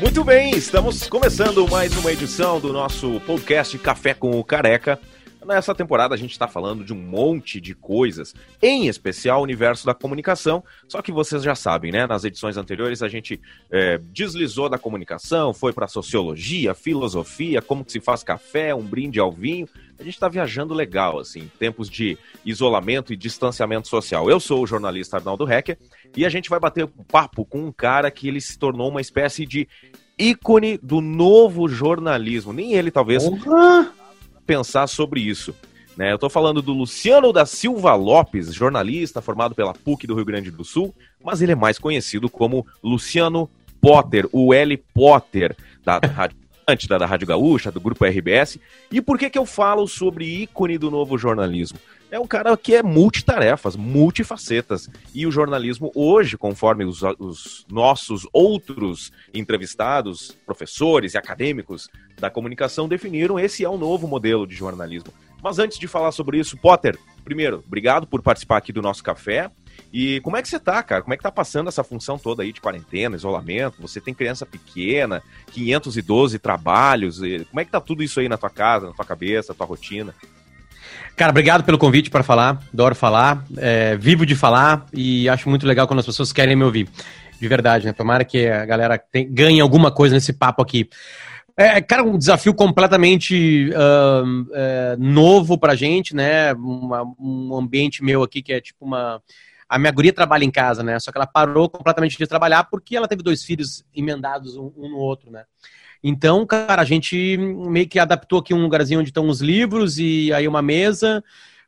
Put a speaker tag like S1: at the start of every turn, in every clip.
S1: Muito bem, estamos começando mais uma edição do nosso podcast Café com o Careca. Nessa temporada a gente está falando de um monte de coisas, em especial o universo da comunicação. Só que vocês já sabem, né? Nas edições anteriores a gente é, deslizou da comunicação, foi para sociologia, filosofia, como que se faz café, um brinde ao vinho. A gente está viajando legal, assim, tempos de isolamento e distanciamento social. Eu sou o jornalista Arnaldo Hecker e a gente vai bater um papo com um cara que ele se tornou uma espécie de ícone do novo jornalismo. Nem ele, talvez, uhum pensar sobre isso. Né? Eu estou falando do Luciano da Silva Lopes, jornalista formado pela PUC do Rio Grande do Sul, mas ele é mais conhecido como Luciano Potter, o L. Potter, da Rádio da, da Rádio Gaúcha, do Grupo RBS. E por que, que eu falo sobre ícone do novo jornalismo? É um cara que é multitarefas, multifacetas. E o jornalismo hoje, conforme os, os nossos outros entrevistados, professores e acadêmicos da comunicação definiram, esse é o novo modelo de jornalismo. Mas antes de falar sobre isso, Potter, primeiro, obrigado por participar aqui do nosso café. E como é que você tá, cara? Como é que tá passando essa função toda aí de quarentena, isolamento? Você tem criança pequena, 512 trabalhos. Como é que tá tudo isso aí na tua casa, na tua cabeça, na tua rotina?
S2: Cara, obrigado pelo convite para falar. Adoro falar, é, vivo de falar e acho muito legal quando as pessoas querem me ouvir. De verdade, né? Tomara que a galera tem, ganhe alguma coisa nesse papo aqui. É, cara, um desafio completamente uh, uh, novo pra gente, né? Uma, um ambiente meu aqui que é tipo uma. A minha guria trabalha em casa, né? Só que ela parou completamente de trabalhar porque ela teve dois filhos emendados um, um no outro, né? Então, cara, a gente meio que adaptou aqui um lugarzinho onde estão os livros e aí uma mesa.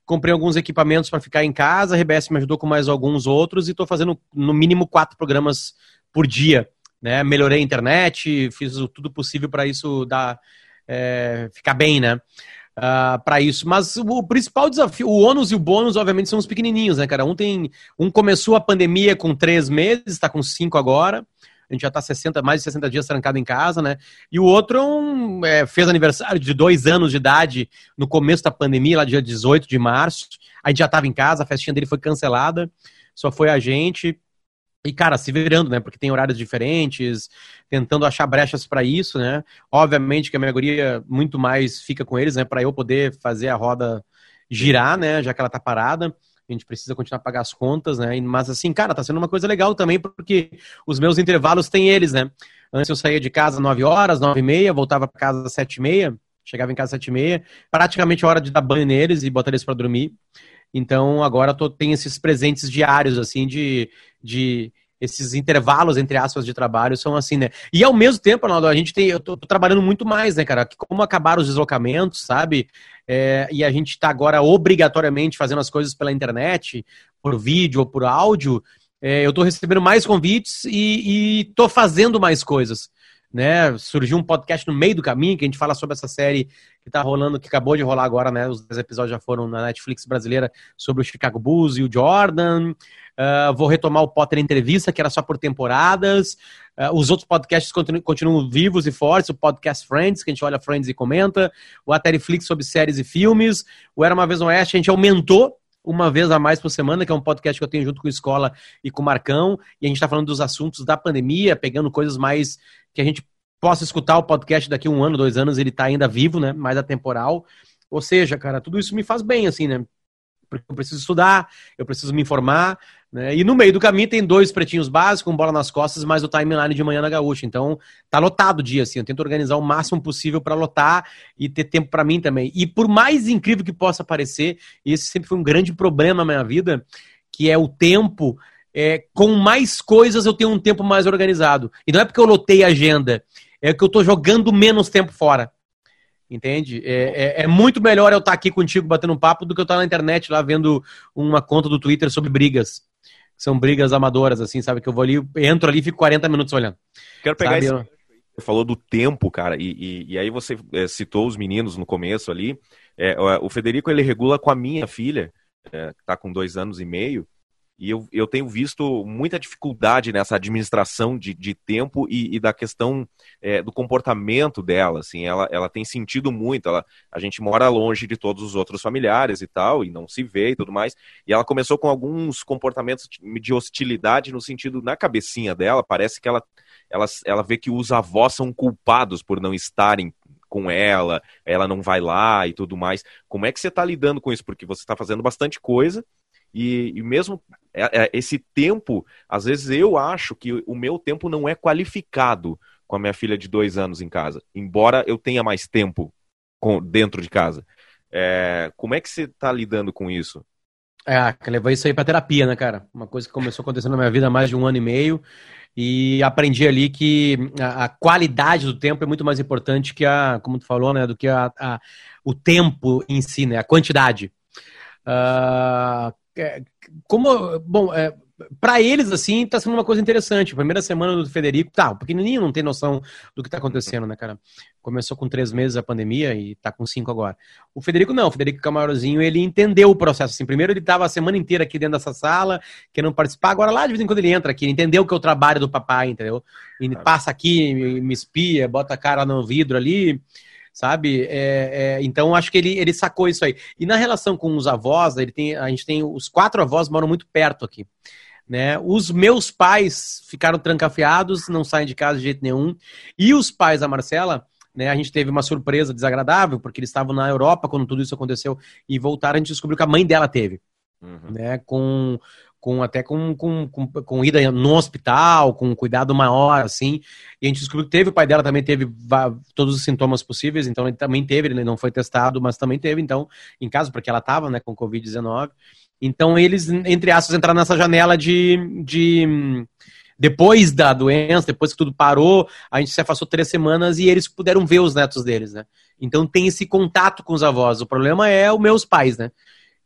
S2: Comprei alguns equipamentos para ficar em casa. A RBS me ajudou com mais alguns outros e estou fazendo no mínimo quatro programas por dia. Né? Melhorei a internet, fiz tudo possível para isso dar, é, ficar bem, né? Uh, ah, para isso. Mas o principal desafio, o ônus e o bônus, obviamente, são os pequenininhos, né, cara? Um tem, um começou a pandemia com três meses, está com cinco agora a gente já está 60, mais de 60 dias trancado em casa, né? E o outro é, fez aniversário de dois anos de idade no começo da pandemia, lá dia 18 de março. A gente já estava em casa, a festinha dele foi cancelada, só foi a gente. E, cara, se virando, né? Porque tem horários diferentes, tentando achar brechas para isso, né? Obviamente que a minha guria muito mais fica com eles, né? Para eu poder fazer a roda girar, né? Já que ela tá parada a gente precisa continuar a pagar as contas, né? Mas assim, cara, tá sendo uma coisa legal também, porque os meus intervalos têm eles, né? Antes eu saía de casa 9 horas, 9 e meia, voltava para casa às 7 e meia, chegava em casa às 7 e meia, praticamente a hora de dar banho neles e botar eles para dormir. Então agora tô, tem esses presentes diários, assim, de, de esses intervalos, entre aspas, de trabalho são assim, né? E ao mesmo tempo, Arnaldo, a gente tem. Eu tô, tô trabalhando muito mais, né, cara? Como acabaram os deslocamentos, sabe? É, e a gente está agora obrigatoriamente fazendo as coisas pela internet, por vídeo ou por áudio. É, eu estou recebendo mais convites e estou fazendo mais coisas né? Surgiu um podcast no meio do caminho que a gente fala sobre essa série que tá rolando, que acabou de rolar agora, né? Os episódios já foram na Netflix brasileira sobre o Chicago Bulls e o Jordan. Uh, vou retomar o Potter Entrevista, que era só por temporadas. Uh, os outros podcasts continuam, continuam, vivos e fortes. O podcast Friends, que a gente olha Friends e comenta. O Ateriflix sobre séries e filmes. O Era Uma Vez no Oeste, a gente aumentou uma vez a mais por semana, que é um podcast que eu tenho junto com a escola e com o Marcão, e a gente está falando dos assuntos da pandemia, pegando coisas mais que a gente possa escutar o podcast daqui um ano, dois anos, ele está ainda vivo, né? Mais atemporal. Ou seja, cara, tudo isso me faz bem, assim, né? Porque eu preciso estudar, eu preciso me informar, né? E no meio do caminho tem dois pretinhos básicos, um bola nas costas, mais o timeline de manhã na gaúcha. Então, tá lotado o dia, assim. Eu tento organizar o máximo possível para lotar e ter tempo para mim também. E por mais incrível que possa parecer, esse sempre foi um grande problema na minha vida, que é o tempo é, com mais coisas eu tenho um tempo mais organizado. E não é porque eu lotei a agenda, é que eu estou jogando menos tempo fora. Entende? É, é, é, muito melhor eu estar tá aqui contigo batendo um papo do que eu estar tá na internet lá vendo uma conta do Twitter sobre brigas. São brigas amadoras, assim, sabe? Que eu vou ali, entro ali e fico 40 minutos olhando.
S1: Quero pegar sabe? esse. Você falou do tempo, cara, e, e, e aí você é, citou os meninos no começo ali. É, o Federico ele regula com a minha filha, é, que está com dois anos e meio, E eu, eu tenho visto muita dificuldade nessa administração de, de tempo e, e da questão é, do comportamento dela. Assim, ela, ela tem sentido muito. Ela, a gente mora longe de todos os outros familiares e tal, e não se vê e tudo mais. E ela começou com alguns comportamentos de hostilidade no sentido, na cabecinha dela, parece que ela, ela, ela vê que os avós são culpados por não estarem com ela, ela não vai lá e tudo mais. Como é que você está lidando com isso? Porque você está fazendo bastante coisa e, e mesmo esse tempo, às vezes eu acho que o meu tempo não é qualificado com a minha filha de dois anos em casa, embora eu tenha mais tempo dentro de casa. É, como é que você está lidando com isso?
S2: É, levou isso aí para terapia, né, cara? Uma coisa que começou acontecendo na minha vida há mais de um ano e meio e aprendi ali que a, a, qualidade do tempo é muito mais importante que a, como tu falou, né, do que a, a o tempo em si, né, a quantidade. Uh, é, como, bom, é, para eles, assim, tá sendo uma coisa interessante. Primeira semana do Federico, tá, o pequenininho não tem noção do que tá acontecendo, né, cara? Começou com três meses a pandemia e tá com cinco agora. O Federico não, o Federico Camarãozinho, ele entendeu o processo, assim. Primeiro ele tava a semana inteira aqui dentro dessa sala, querendo participar, agora lá de vez em quando ele entra aqui, ele entendeu que é o trabalho do papai, entendeu? Ele passa aqui, me espia, bota a cara no vidro ali sabe? É, é, então acho que ele, ele sacou isso aí. E na relação com os avós, ele tem, a gente tem os quatro avós moram muito perto aqui. Né? Os meus pais ficaram trancafiados, não saem de casa de jeito nenhum. E os pais da Marcela, né, a gente teve uma surpresa desagradável, porque eles estavam na Europa quando tudo isso aconteceu e voltaram, a gente descobriu que a mãe dela teve. Uhum. Né, com, com até com, com, com, com, ida no hospital, com cuidado maior, assim. E a gente descobriu que teve, o pai dela também teve todos os sintomas possíveis, então ele também teve, ele não foi testado, mas também teve, então, em casa, porque ela estava, né, com Covid-19. Então eles, entre aspas, entraram nessa janela de, de. Depois da doença, depois que tudo parou, a gente se afastou três semanas e eles puderam ver os netos deles, né? Então tem esse contato com os avós. O problema é os meus pais, né?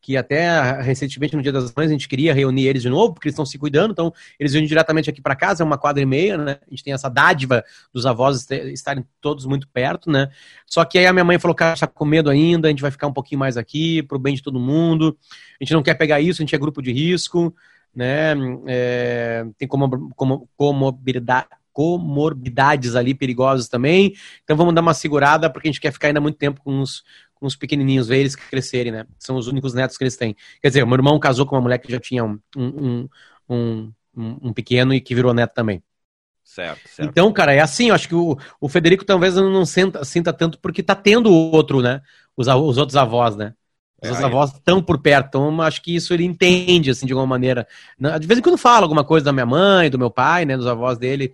S2: Que até recentemente, no Dia das Mães, a gente queria reunir eles de novo, porque eles estão se cuidando, então eles vêm diretamente aqui para casa, é uma quadra e meia, né? A gente tem essa dádiva dos avós estarem todos muito perto, né? Só que aí a minha mãe falou, cara, está com medo ainda, a gente vai ficar um pouquinho mais aqui, pro bem de todo mundo, a gente não quer pegar isso, a gente é grupo de risco, né? É, tem como, como, comorbidade, comorbidades ali perigosas também. Então vamos dar uma segurada porque a gente quer ficar ainda muito tempo com os, com os pequenininhos, ver eles crescerem, né? São os únicos netos que eles têm. Quer dizer, meu irmão casou com uma mulher que já tinha um, um, um, um pequeno e que virou neto também.
S1: Certo, certo.
S2: Então, cara, é assim, eu acho que o, o Federico talvez não sinta, sinta tanto porque tá tendo outro, né? Os, os outros avós, né? Os é, avós estão por perto, então acho que isso ele entende, assim, de alguma maneira. De vez em quando fala alguma coisa da minha mãe, do meu pai, né, dos avós dele,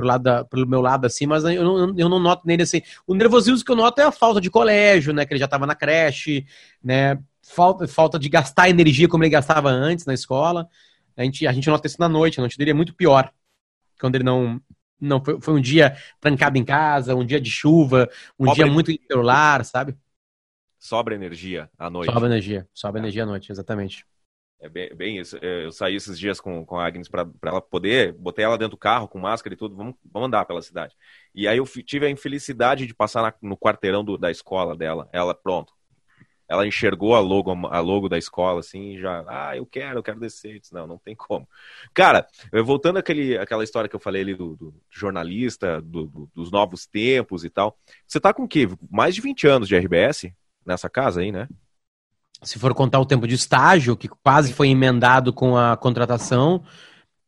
S2: pro, lado da, pro meu lado, assim, mas eu não, eu não noto nele assim. O nervosismo que eu noto é a falta de colégio, né? Que ele já estava na creche, né? Falta, falta de gastar energia como ele gastava antes na escola. A gente, a gente nota isso na noite, a noite dele é muito pior. Quando ele não. Não, foi, foi um dia trancado em casa, um dia de chuva, um dia muito celular, sabe?
S1: Sobra energia à noite.
S2: Sobra energia, sobra é. energia à noite, exatamente.
S1: É bem, bem, isso. É, eu saí esses dias com, com a Agnes para ela poder, botei ela dentro do carro com máscara e tudo, vamos, vamos andar pela cidade. E aí eu tive a infelicidade de passar na, no quarteirão do, da escola dela. Ela, pronto. Ela enxergou a logo, a logo da escola, assim, e já, ah, eu quero, eu quero descer. Disse, não, não tem como. Cara, voltando àquele, àquela história que eu falei ali do, do jornalista, do, do, dos novos tempos e tal. Você tá com o quê? Mais de 20 anos de RBS nessa casa aí, né?
S2: Se for contar o tempo de estágio, que quase foi emendado com a contratação,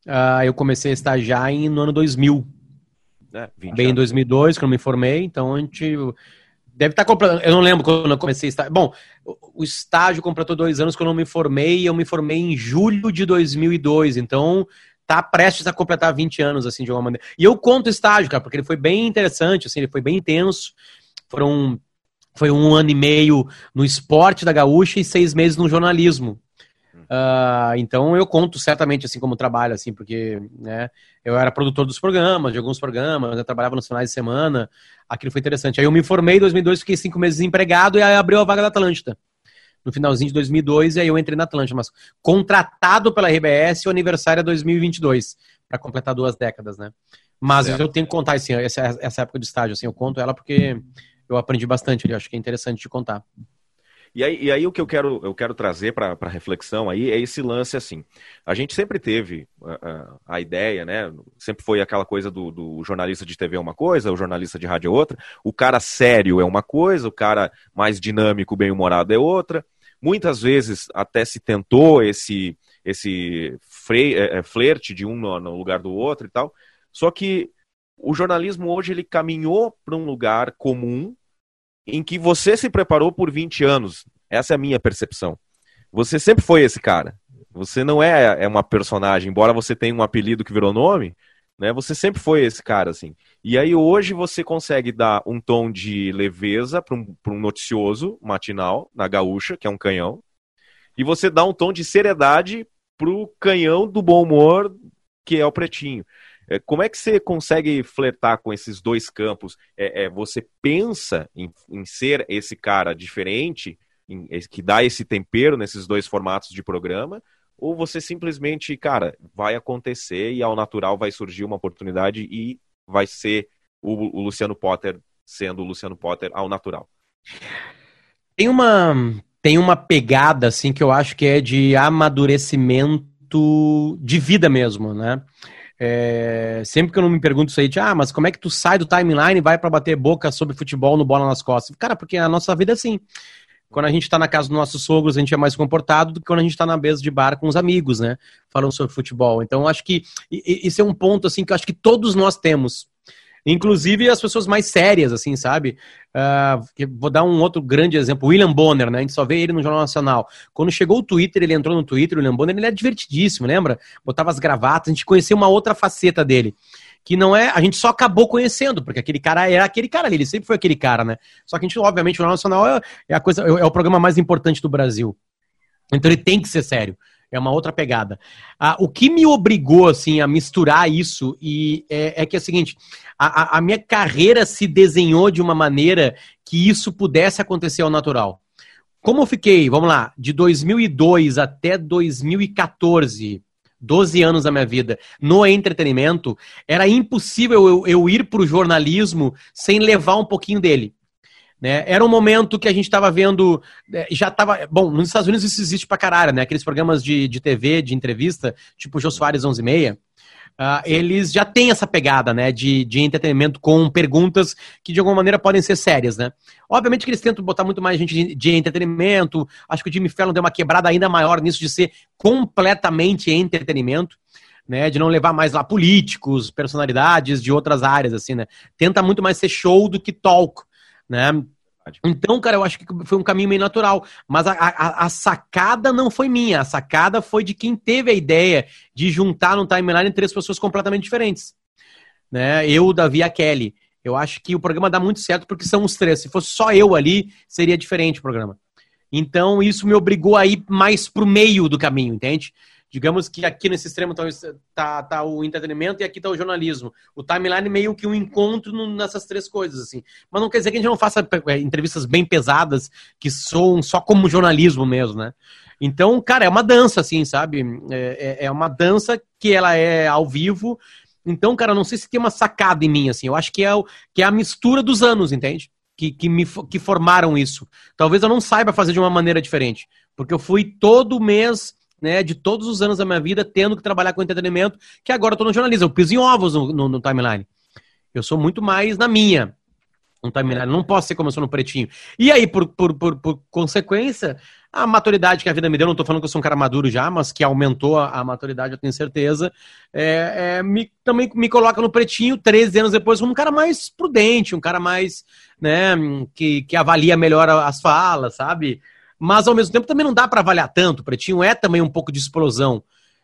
S2: uh, eu comecei a estagiar em, no ano 2000. É, Bem em 2002, quando me formei, então a gente deve estar tá completando. Eu não lembro quando eu comecei a estar. Bom, o estágio completou dois anos quando eu me formei, e eu me formei em julho de 2002, então tá prestes a completar 20 anos, assim, de alguma maneira. E eu conto o estágio, cara, porque ele foi bem interessante, assim, ele foi bem intenso. Foram foi um ano e meio no esporte da gaúcha e seis meses no jornalismo. Uh, então eu conto certamente assim como trabalho, assim, porque né, eu era produtor dos programas, de alguns programas, eu trabalhava nos finais de semana, aquilo foi interessante. Aí eu me formei em 2002, fiquei cinco meses desempregado e aí abriu a vaga da Atlântida. No finalzinho de 2002, e aí eu entrei na Atlântida, mas contratado pela RBS, o aniversário é 2022, para completar duas décadas, né? Mas certo. eu tenho que contar assim, essa, essa época de estágio, assim, eu conto ela porque eu aprendi bastante ali, acho que é interessante de contar.
S1: E aí, e aí o que eu quero, eu quero trazer para reflexão aí é esse lance assim. A gente sempre teve a, a, ideia, né? Sempre foi aquela coisa do, do, jornalista de TV é uma coisa, o jornalista de rádio é outra, o cara sério é uma coisa, o cara mais dinâmico, bem-humorado é outra. Muitas vezes até se tentou esse, esse fre, é, é, flerte de um no, no lugar do outro e tal. Só que o jornalismo hoje ele caminhou para um lugar comum em que você se preparou por 20 anos. Essa é a minha percepção. Você sempre foi esse cara. Você não é, é uma personagem, embora você tenha um apelido que virou nome, né? Você sempre foi esse cara, assim. E aí hoje você consegue dar um tom de leveza para um, um noticioso matinal na gaúcha, que é um canhão, e você dá um tom de seriedade pro canhão do bom humor, que é o pretinho. É, como é que você consegue flertar com esses dois campos? É, é você pensa em, em, ser esse cara diferente, em, que dá esse tempero nesses dois formatos de programa? Ou você simplesmente, cara, vai acontecer e ao natural vai surgir uma oportunidade e vai ser o, o Luciano Potter sendo o Luciano Potter ao natural?
S2: Tem uma, tem uma pegada, assim, que eu acho que é de amadurecimento de vida mesmo, né? É, sempre que eu não me pergunto isso aí, de, ah, mas como é que tu sai do timeline e vai para bater boca sobre futebol no bola nas costas? Cara, porque a nossa vida é assim. Quando a gente tá na casa dos nossos sogros, a gente é mais comportado do que quando a gente tá na mesa de bar com os amigos, né? Falando sobre futebol. Então, acho que isso é um ponto, assim, que eu acho que todos nós temos. Inclusive as pessoas mais sérias, assim, sabe? Uh, vou dar um outro grande exemplo, William Bonner, né? A gente só vê ele no Jornal Nacional. Quando chegou o Twitter, ele entrou no Twitter, o William Bonner, ele é divertidíssimo, lembra? Botava as gravatas, a gente conheceu uma outra faceta dele. Que não é. A gente só acabou conhecendo, porque aquele cara era aquele cara ali, ele sempre foi aquele cara, né? Só que a gente, obviamente, o Jornal Nacional é, é a coisa, é o programa mais importante do Brasil. Então ele tem que ser sério é uma outra pegada. Ah, o que me obrigou assim a misturar isso e é, é que é o seguinte: a, a, minha carreira se desenhou de uma maneira que isso pudesse acontecer ao natural. Como eu fiquei, vamos lá, de 2002 até 2014, 12 anos da minha vida, no entretenimento, era impossível eu, eu ir para o jornalismo sem levar um pouquinho dele. Né? Era um momento que a gente estava vendo, é, já estava, bom, nos Estados Unidos isso existe pra caralho, né? Aqueles programas de, de TV, de entrevista, tipo Jô Soares 11 e meia, uh, eles já têm essa pegada, né, de, de entretenimento com perguntas que de alguma maneira podem ser sérias, né? Obviamente que eles tentam botar muito mais gente de, de entretenimento, acho que o Jimmy Fallon deu uma quebrada ainda maior nisso de ser completamente entretenimento, né, de não levar mais lá políticos, personalidades de outras áreas, assim, né? Tenta muito mais ser show do que talk, né? Então, cara, eu acho que foi um caminho meio natural. Mas a, a, a, sacada não foi minha. A sacada foi de quem teve a ideia de juntar no timeline três pessoas completamente diferentes. Né? Eu, o Davi e a Kelly. Eu acho que o programa dá muito certo porque são os três. Se fosse só eu ali, seria diferente o programa. Então, isso me obrigou a ir mais pro meio do caminho, entende? Digamos que aqui nesse extremo tá, tá, tá, o entretenimento e aqui tá o jornalismo. O timeline meio que um encontro nessas três coisas, assim. Mas não quer dizer que a gente não faça é, entrevistas bem pesadas, que soam só como jornalismo mesmo, né? Então, cara, é uma dança, assim, sabe? É, é, é uma dança que ela é ao vivo. Então, cara, não sei se tem uma sacada em mim, assim. Eu acho que é, o, que é a mistura dos anos, entende? Que, que, me, que formaram isso. Talvez eu não saiba fazer de uma maneira diferente. Porque eu fui todo mês né, de todos os anos da minha vida tendo que trabalhar com entretenimento, que agora eu tô no jornalismo. Eu piso em ovos no, no, no timeline. Eu sou muito mais na minha. No timeline. Não posso ser como eu sou no pretinho. E aí, por, por, por, por consequência, a maturidade que a vida me deu, não tô falando que eu sou um cara maduro já, mas que aumentou a, a maturidade, eu tenho certeza, é, é, me, também me coloca no pretinho, 13 anos depois, como um cara mais prudente, um cara mais, né, que, que avalia melhor as falas, sabe? Mas ao mesmo tempo também não dá para avaliar tanto. Pretinho é também um pouco de explosão.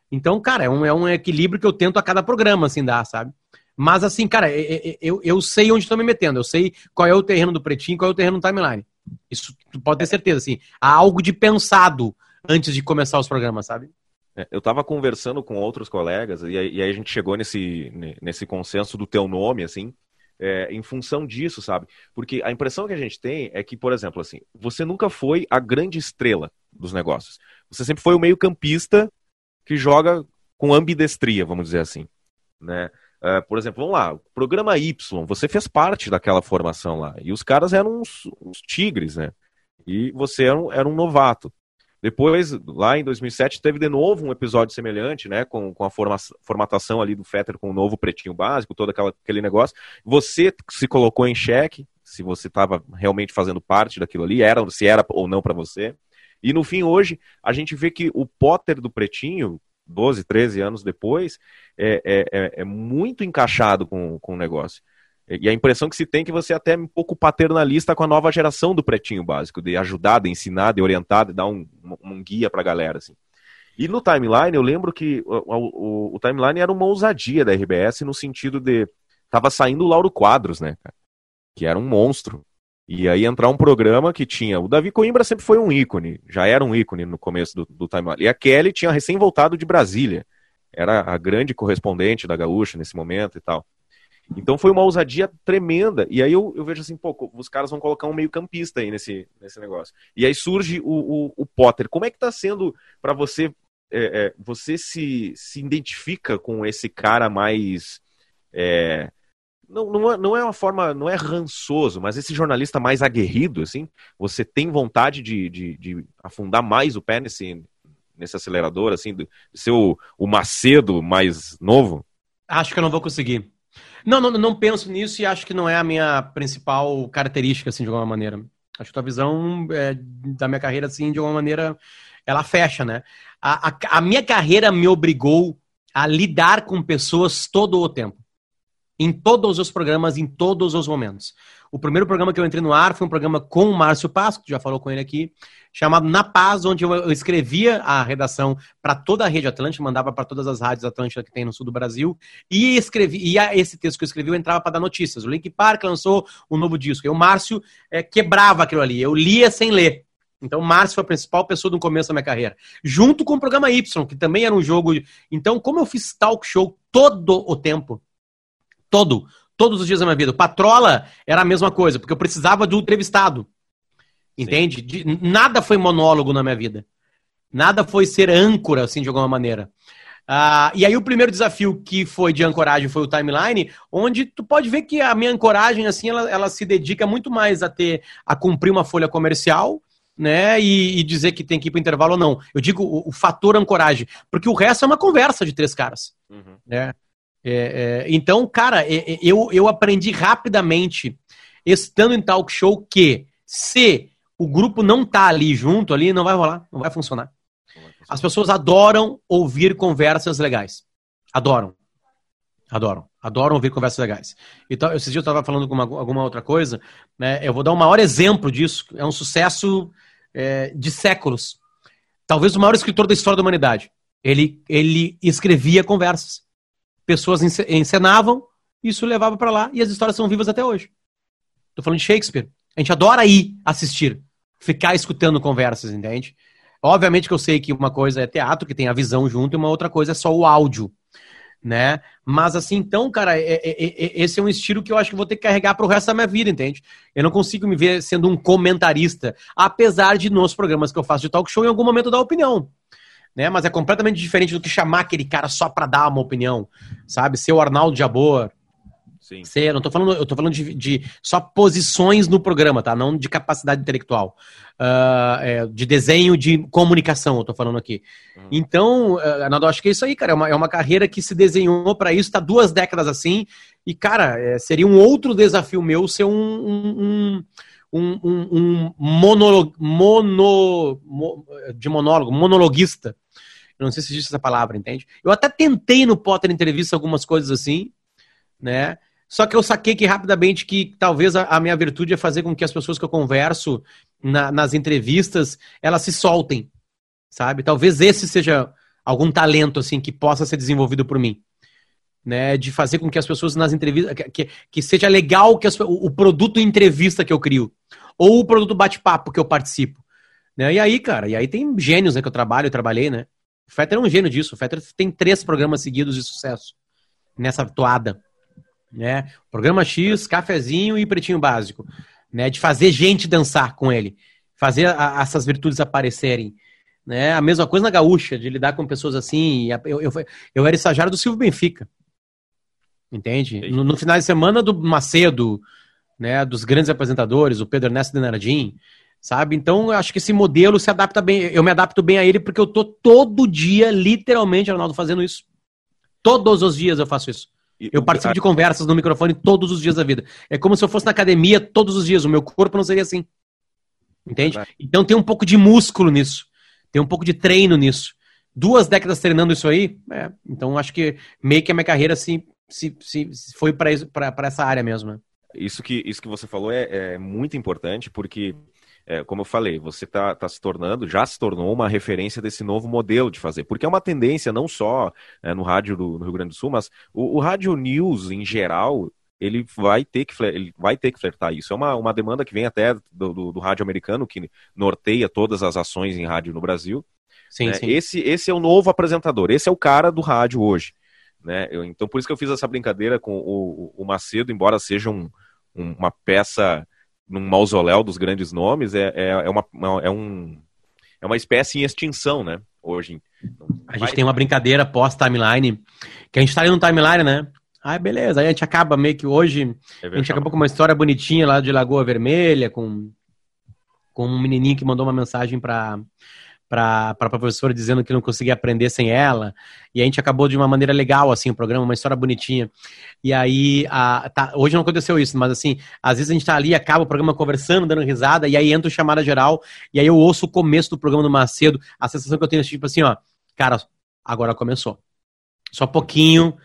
S2: Então, cara, é um, é um equilíbrio que eu tento a cada programa, assim, dar, sabe? Mas, assim, cara, eu, eu sei onde estou me metendo. Eu sei qual é o terreno do Pretinho qual é o terreno do timeline. Isso tu pode ter certeza, assim. Há algo de pensado antes de começar os programas, sabe?
S1: É, eu estava conversando com outros colegas e e aí, a gente chegou nesse, nesse consenso do teu nome, assim, é, em função disso, sabe? Porque a impressão que a gente tem é que, por exemplo, assim, você nunca foi a grande estrela dos negócios. Você sempre foi o meio-campista que joga com ambidestria, vamos dizer assim, né? Uh, por exemplo, vamos lá, programa Y, você fez parte daquela formação lá. E os caras eram uns, uns tigres, né? E você era um, era um novato. Depois, lá em 2007, teve de novo um episódio semelhante, né? Com, com a forma, formatação ali do Fetter com o novo pretinho básico, todo aquela, aquele negócio. Você se colocou em xeque, se você estava realmente fazendo parte daquilo ali, era, se era ou não para você. E no fim, hoje, a gente vê que o Potter do Pretinho, 12, 13 anos depois, é, é, é, é muito encaixado com, com o negócio. E a impressão que se tem é que você é até um pouco paternalista com a nova geração do pretinho básico, de ajudar, de ensinar, de orientar, de dar um, um guia pra galera, assim. E no timeline, eu lembro que o, o, o, timeline era uma ousadia da RBS no sentido de. Tava saindo o Lauro Quadros, né, cara? Que era um monstro. E aí entrar um programa que tinha. O Davi Coimbra sempre foi um ícone, já era um ícone no começo do, do timeline. E a Kelly tinha recém voltado de Brasília. Era a grande correspondente da Gaúcha nesse momento e tal. Então foi uma ousadia tremenda. E aí eu, eu vejo assim, pô, os caras vão colocar um meio-campista aí nesse, nesse negócio. E aí surge o, o, o Potter. Como é que tá sendo para você? É, é, você se, se identifica com esse cara mais. É, não, não, é, não é uma forma, não é rançoso, mas esse jornalista mais aguerrido, assim, você tem vontade de, de, de afundar mais o pé nesse, nesse acelerador, assim, de ser o, o Macedo mais novo?
S2: Acho que eu não vou conseguir. Não, não, não penso nisso e acho que não é a minha principal característica, assim, de alguma maneira. Acho que a visão é, da minha carreira, assim, de alguma maneira, ela fecha, né? A, a, a minha carreira me obrigou a lidar com pessoas todo o tempo. Em todos os programas, em todos os momentos. O primeiro programa que eu entrei no ar foi um programa com o Márcio Pasco, já falou com ele aqui, chamado Na Paz, onde eu escrevia a redação para toda a rede Atlântica, mandava para todas as rádios Atlântica que tem no sul do Brasil, e escrevi, e esse texto que eu escrevi eu entrava para dar notícias. O Link Park lançou um novo disco, e o Márcio é, quebrava aquilo ali, eu lia sem ler. Então, Márcio foi a principal pessoa no começo da minha carreira. Junto com o programa Y, que também era um jogo. Então, como eu fiz talk show todo o tempo, todo, todos os dias da minha vida. Patrola era a mesma coisa, porque eu precisava do entrevistado. Entende? De, nada foi monólogo na minha vida. Nada foi ser âncora, assim, de alguma maneira. Uh, e aí o primeiro desafio que foi de ancoragem foi o timeline, onde tu pode ver que a minha ancoragem, assim, ela, ela se dedica muito mais a ter, a cumprir uma folha comercial, né, e, e dizer que tem que ir para intervalo ou não. Eu digo o, o, fator ancoragem, porque o resto é uma conversa de três caras, uhum. né. É, é, então, cara, é, é, eu, eu aprendi rapidamente, estando em talk show, que se o grupo não tá ali junto, ali não vai rolar, não vai funcionar. As pessoas adoram ouvir conversas legais. Adoram. Adoram. Adoram ouvir conversas legais. Então, esses dias eu estava falando com uma, alguma outra coisa, né? Eu vou dar o maior exemplo disso. É um sucesso é, de séculos. Talvez o maior escritor da história da humanidade. Ele, ele escrevia conversas pessoas encenavam, isso levava para lá e as histórias são vivas até hoje. Tô falando de Shakespeare. A gente adora ir assistir, ficar escutando conversas, entende? Obviamente que eu sei que uma coisa é teatro, que tem a visão junto, e uma outra coisa é só o áudio, né? Mas assim, então, cara, é, é, é, esse é um estilo que eu acho que vou ter que carregar pro resto da minha vida, entende? Eu não consigo me ver sendo um comentarista, apesar de nos programas que eu faço de talk show, em algum momento dar opinião né? Mas é completamente diferente do que chamar aquele cara só para dar uma opinião, sabe? Ser o Arnaldo Jabor. Sim. Ser, eu não tô falando, eu tô falando de, de, só posições no programa, tá? Não de capacidade intelectual. Uh, é, de desenho, de comunicação, eu tô falando aqui. Uhum. Então, uh, Arnaldo, acho que é isso aí, cara. É uma, é uma carreira que se desenhou para isso, tá duas décadas assim. E, cara, é, seria um outro desafio meu ser um, um, um, um, um mono, mono, de monólogo, monologuista. Eu não sei se existe essa palavra, entende? Eu até tentei no Potter entrevista algumas coisas assim, né? Só que eu saquei que rapidamente que talvez a, a minha virtude é fazer com que as pessoas que eu converso na, nas entrevistas, elas se soltem, sabe? Talvez esse seja algum talento, assim, que possa ser desenvolvido por mim. Né, de fazer com que as pessoas nas entrevistas. Que, que seja legal que as, o, o, produto entrevista que eu crio. Ou o produto bate-papo que eu participo. Né? E aí, cara, e aí tem gênios né, que eu trabalho, eu trabalhei, né? O Fetter é um gênio disso. O Fetter tem três programas seguidos de sucesso nessa toada. Né? Programa X, cafezinho e pretinho básico. Né? De fazer gente dançar com ele. Fazer a, essas virtudes aparecerem. Né? A mesma coisa na gaúcha, de lidar com pessoas assim. Eu, eu, eu era estagiário do Silvio Benfica. Entende? No, no, final de semana do Macedo, né, dos grandes apresentadores, o Pedro Ernesto Denardim, sabe? Então, eu acho que esse modelo se adapta bem, eu me adapto bem a ele porque eu tô todo dia, literalmente, Arnaldo, fazendo isso. Todos os dias eu faço isso. Eu participo de conversas no microfone todos os dias da vida. É como se eu fosse na academia todos os dias. O meu corpo não seria assim. Entende? Então tem um pouco de músculo nisso. Tem um pouco de treino nisso. Duas décadas treinando isso aí, é, então acho que meio que a minha carreira se, se, se foi para essa área mesmo. Né?
S1: Isso que, isso que você falou é, é muito importante, porque é, como eu falei, você está tá se tornando, já se tornou uma referência desse novo modelo de fazer, porque é uma tendência não só é, no rádio do, no Rio Grande do Sul, mas o, o rádio news em geral, ele vai ter que ele vai ter que flertar isso. É uma, uma demanda que vem até do, do, do rádio americano, que norteia todas as ações em rádio no Brasil. Sim, né? sim. Esse, esse é o novo apresentador, esse é o cara do rádio hoje. Né? Eu, então, por isso que eu fiz essa brincadeira com o, o Macedo, embora seja um, um, uma peça num mausoléu dos grandes nomes, é, é, é, uma, é, um, é uma espécie em extinção, né? Hoje.
S2: A gente tem uma brincadeira pós-timeline, que a gente tá ali no timeline, né? Ah, beleza. Aí a gente acaba meio que hoje. É a gente acabou com uma história bonitinha lá de Lagoa Vermelha, com, com um menininho que mandou uma mensagem para para a professora dizendo que não conseguia aprender sem ela. E a gente acabou de uma maneira legal, assim, o programa, uma história bonitinha. E aí, a, tá, hoje não aconteceu isso, mas assim, às vezes a gente tá ali, acaba o programa conversando, dando risada, e aí entra o chamada geral, e aí eu ouço o começo do programa do Macedo, a sensação que eu tenho é tipo assim, ó, cara, agora começou. Só pouquinho.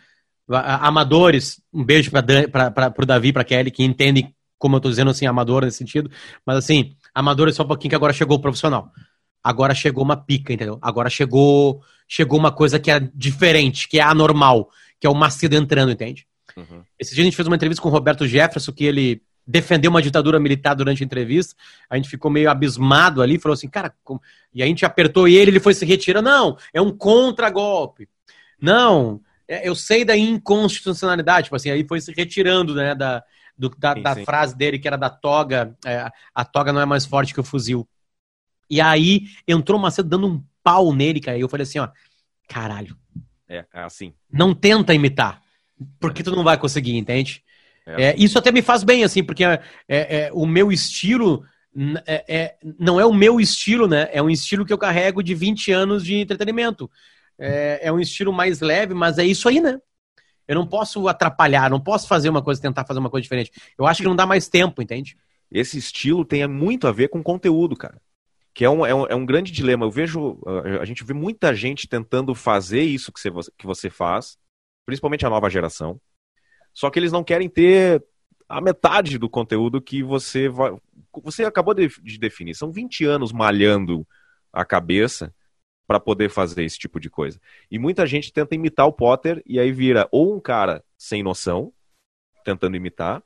S2: Amadores, um beijo para o Davi, para Kelly, que entendem como eu tô dizendo assim, amador nesse sentido, mas assim, amadores só um pouquinho que agora chegou o profissional agora chegou uma pica, entendeu? Agora chegou chegou uma coisa que é diferente, que é anormal, que é o Macedo entrando, entende? Uhum. Esse dia a gente fez uma entrevista com o Roberto Jefferson, que ele defendeu uma ditadura militar durante a entrevista. A gente ficou meio abismado ali, falou assim, cara, como... e a gente apertou ele, ele foi se retirando. Não, é um contragolpe. Não, é, eu sei da inconstitucionalidade, tipo assim, aí foi se retirando, né, da, do, da, sim, da sim. frase dele que era da toga, é, a toga não é mais forte que o fuzil. E aí entrou o Macedo dando um pau nele, cara. E eu falei assim, ó, caralho.
S1: É, é assim.
S2: Não tenta imitar, porque tu não vai conseguir, entende? É. É, isso até me faz bem, assim, porque é, é o meu estilo é, não é o meu estilo, né? É um estilo que eu carrego de 20 anos de entretenimento. É, um estilo mais leve, mas é isso aí, né? Eu não posso atrapalhar, não posso fazer uma coisa, tentar fazer uma coisa diferente. Eu acho que não dá mais tempo, entende?
S1: Esse estilo tem muito a ver com conteúdo, cara que é um, é um, é um grande dilema. Eu vejo, a gente vê muita gente tentando fazer isso que você, que você faz, principalmente a nova geração, só que eles não querem ter a metade do conteúdo que você vai. Você acabou de, de definir. São 20 anos malhando a cabeça para poder fazer esse tipo de coisa. E muita gente tenta imitar o Potter e aí vira ou um cara sem noção, tentando imitar,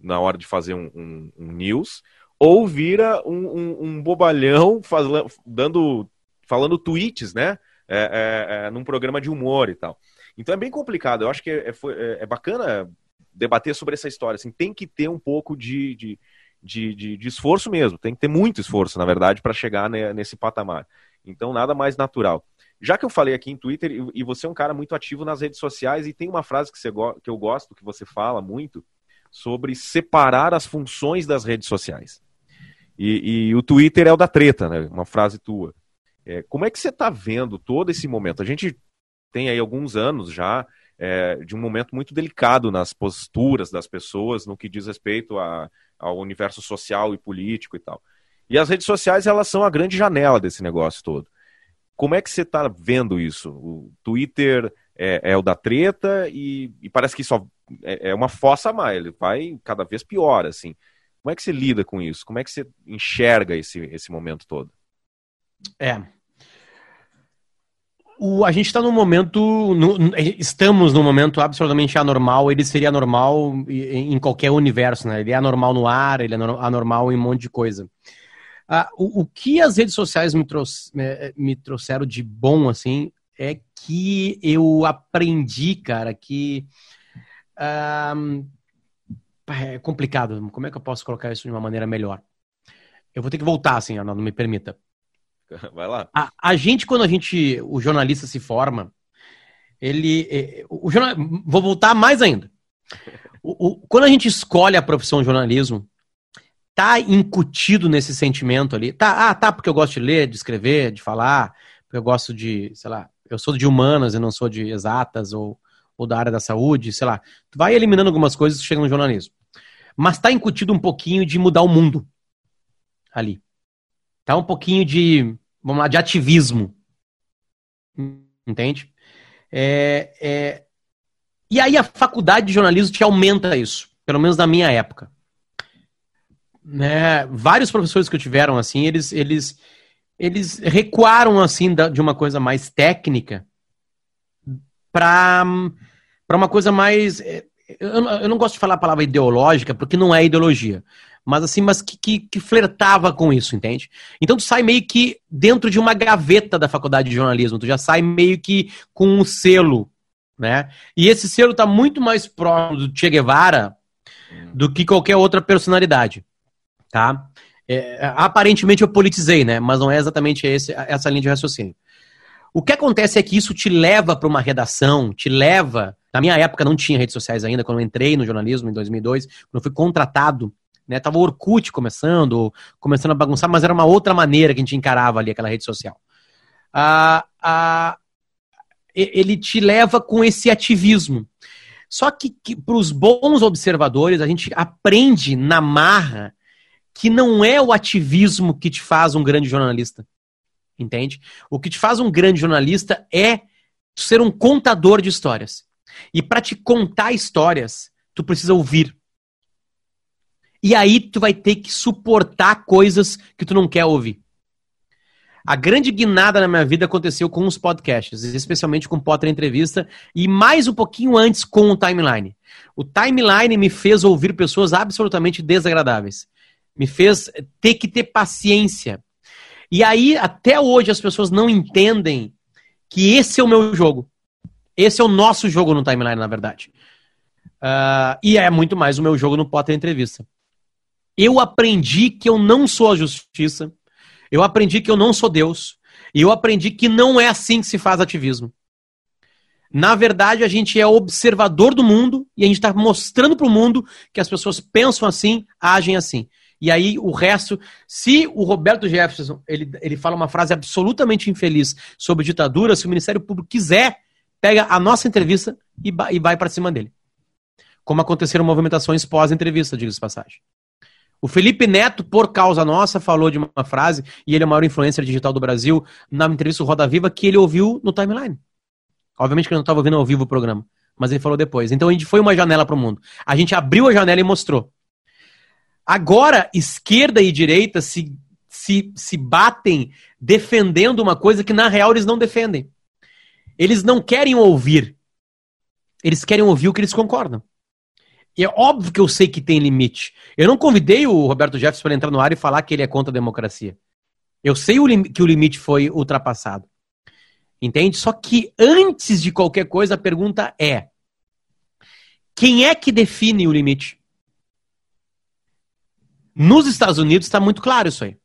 S1: na hora de fazer um, um, um news, ou vira um, um, um bobalhão faz, dando, falando tweets, né? É, é, é, num programa de humor e tal. Então é bem complicado. Eu acho que é, é, é bacana debater sobre essa história. Assim, tem que ter um pouco de, de, de, de, de esforço mesmo. Tem que ter muito esforço, na verdade, para chegar nesse patamar. Então, nada mais natural. Já que eu falei aqui em Twitter, e você é um cara muito ativo nas redes sociais, e tem uma frase que, você, que eu gosto, que você fala muito, sobre separar as funções das redes sociais. E, e, o Twitter é o da treta, né? Uma frase tua. É, como é que você está vendo todo esse momento? A gente tem aí alguns anos já é, de um momento muito delicado nas posturas das pessoas no que diz respeito a, ao universo social e político e tal. E as redes sociais, elas são a grande janela desse negócio todo. Como é que você está vendo isso? O Twitter é, é o da treta e, e, parece que só é, é uma fossa a mais, ele vai cada vez pior, assim. Como é que você lida com isso? Como é que você enxerga esse, esse momento todo?
S2: É. O, a gente está num momento. No, estamos num momento absolutamente anormal. Ele seria anormal em, em qualquer universo, né? Ele é anormal no ar, ele é anormal em um monte de coisa. Ah, o, o, que as redes sociais me, trouxe, me, me trouxeram de bom, assim, é que eu aprendi, cara, que. Ah, é complicado. Como é que eu posso colocar isso de uma maneira melhor? Eu vou ter que voltar, assim, Arnaldo, me permita.
S1: Vai lá.
S2: A, a, gente, quando a gente, o jornalista se forma, ele. É, o jornal, vou voltar mais ainda. O, o, quando a gente escolhe a profissão de jornalismo, tá incutido nesse sentimento ali. Tá, ah, tá, porque eu gosto de ler, de escrever, de falar, porque eu gosto de, sei lá, eu sou de humanas e não sou de exatas ou, ou da área da saúde, sei lá. Tu vai eliminando algumas coisas que chegam no jornalismo. Mas tá incutido um pouquinho de mudar o mundo ali. Tá um pouquinho de, vamos lá, de ativismo. Entende? É, é... E aí a faculdade de jornalismo te aumenta isso, pelo menos na minha época. Né? Vários professores que eu tiveram assim, eles, eles, eles recuaram assim de uma coisa mais técnica para uma coisa mais. Eu, eu não gosto de falar a palavra ideológica, porque não é ideologia mas assim, mas que, que, que, flertava com isso, entende? Então tu sai meio que dentro de uma gaveta da faculdade de jornalismo, tu já sai meio que com um selo, né? E esse selo tá muito mais próximo do Che Guevara do que qualquer outra personalidade, tá? É, aparentemente eu politizei, né? Mas não é exatamente esse, essa linha de raciocínio. O que acontece é que isso te leva para uma redação, te leva. Na minha época não tinha redes sociais ainda, quando eu entrei no jornalismo em 2002, quando eu fui contratado né? Tava o Orkut começando, começando a bagunçar, mas era uma outra maneira que a gente encarava ali aquela rede social. Ah, ah, ele te leva com esse ativismo. Só que, que para os bons observadores, a gente aprende na marra que não é o ativismo que te faz um grande jornalista. Entende? O que te faz um grande jornalista é ser um contador de histórias. E para te contar histórias, tu precisa ouvir. E aí tu vai ter que suportar coisas que tu não quer ouvir. A grande guinada na minha vida aconteceu com os podcasts, especialmente com o Potter Entrevista e mais um pouquinho antes com o Timeline. O Timeline me fez ouvir pessoas absolutamente desagradáveis. Me fez ter que ter paciência. E aí, até hoje, as pessoas não entendem que esse é o meu jogo. Esse é o nosso jogo no Timeline, na verdade. Uh, e é muito mais o meu jogo no Potter Entrevista. Eu aprendi que eu não sou a justiça. Eu aprendi que eu não sou Deus. E eu aprendi que não é assim que se faz ativismo. Na verdade, a gente é observador do mundo e a gente está mostrando para o mundo que as pessoas pensam assim, agem assim. E aí o resto, se o Roberto Jefferson ele, ele fala uma frase absolutamente infeliz sobre ditadura, se o Ministério Público quiser, pega a nossa entrevista e, e vai para cima dele. Como aconteceram movimentações pós-entrevista, diga-se passagem. O Felipe Neto, por causa nossa, falou de uma frase, e ele é o maior influencer digital do Brasil, na entrevista Roda Viva, que ele ouviu no timeline. Obviamente que ele não estava ouvindo ao vivo o programa, mas ele falou depois. Então a gente foi uma janela para o mundo. A gente abriu a janela e mostrou. Agora, esquerda e direita se, se, se batem defendendo uma coisa que na real eles não defendem. Eles não querem ouvir. Eles querem ouvir o que eles concordam. E é óbvio que eu sei que tem limite. Eu não convidei o Roberto Jefferson para entrar no ar e falar que ele é contra a democracia. Eu sei o que o limite foi ultrapassado. Entende? Só que antes de qualquer coisa, a pergunta é: quem é que define o limite? Nos Estados Unidos está muito claro isso aí.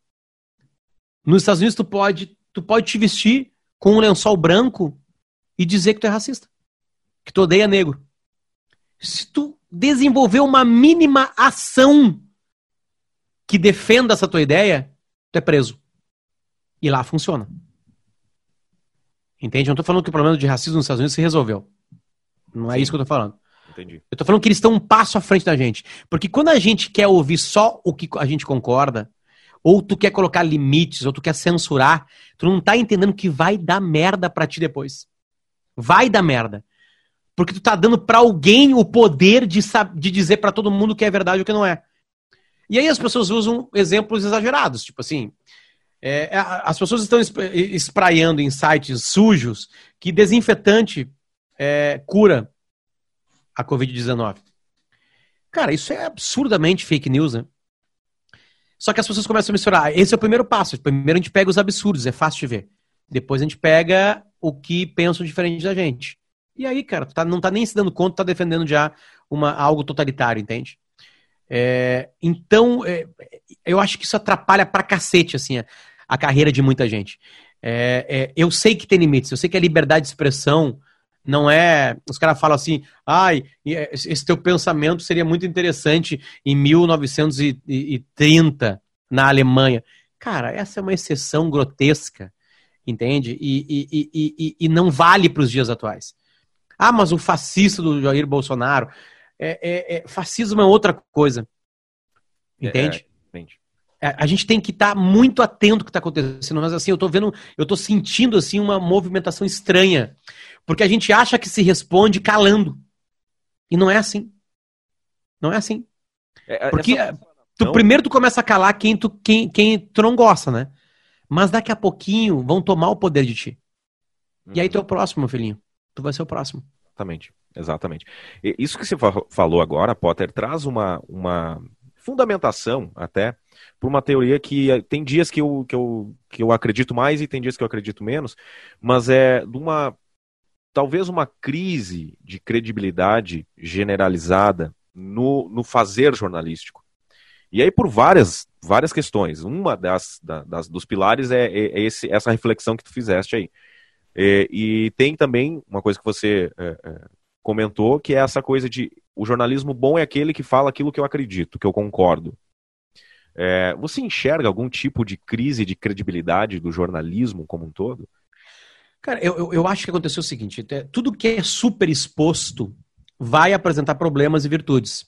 S2: Nos Estados Unidos tu pode, tu pode te vestir com um lençol branco e dizer que tu é racista, que tu odeia negro. Se tu desenvolver uma mínima ação que defenda essa tua ideia, tu é preso. E lá funciona. Entende? Eu não tô falando que o problema de racismo nos Estados Unidos se resolveu. Não é Sim. isso que eu tô falando. Entendi. Eu tô falando que eles estão um passo à frente da gente. Porque quando a gente quer ouvir só o que a gente concorda, ou tu quer colocar limites, ou tu quer censurar, tu não tá entendendo que vai dar merda pra ti depois. Vai dar merda. Porque tu tá dando para alguém o poder de, de dizer para todo mundo o que é verdade e o que não é. E aí as pessoas usam exemplos exagerados, tipo assim, é, é as pessoas estão espraiando em sites sujos que desinfetante é, cura a Covid-19. Cara, isso é absurdamente fake news, né? Só que as pessoas começam a misturar. Esse é o primeiro passo. Primeiro a gente pega os absurdos, é fácil de ver. Depois a gente pega o que pensam diferente da gente. E aí, cara, tu tá, não tá nem se dando conta, tá defendendo já uma, algo totalitário, entende? É, então, é, eu acho que isso atrapalha pra cacete, assim, a, a carreira de muita gente. É, é, eu sei que tem limites, eu sei que a liberdade de expressão Não é. Os caras falam assim, ai, é, esse teu pensamento seria muito interessante em 1930 na Alemanha. Cara, essa é uma exceção grotesca, entende? E, e, e, e não vale para os dias atuais. Ah, mas o fascista do Jair Bolsonaro. É, é, é fascismo é outra coisa. Entende? É, é a gente tem que estar tá muito atento ao que está acontecendo. Mas assim, eu estou vendo, eu estou sentindo assim uma movimentação estranha. Porque a gente acha que se responde calando. E não é assim. Não é assim. É, porque essa... tu, primeiro tu começa a calar quem tu, quem, quem tu não gosta, né? Mas daqui a pouquinho vão tomar o poder de ti. E aí tu é o próximo, meu filhinho. Tu vai ser o próximo.
S1: Exatamente. Exatamente. E isso que você falou agora, Potter, traz uma, uma fundamentação até por uma teoria que eh, tem dias que eu, que, eu, que eu acredito mais e tem dias que eu acredito menos, mas é de uma talvez uma crise de credibilidade generalizada no, no fazer jornalístico. E aí por várias várias questões. Uma das, das dos pilares é, é, é esse, essa reflexão que tu fizeste aí. É, e tem também uma coisa que você é, é, comentou, que é essa coisa de o jornalismo bom é aquele que fala aquilo que eu acredito, que eu concordo. É, você enxerga algum tipo de crise de credibilidade do jornalismo como um todo?
S2: Cara, eu, eu acho que aconteceu o seguinte: tudo que é super exposto vai apresentar problemas e virtudes.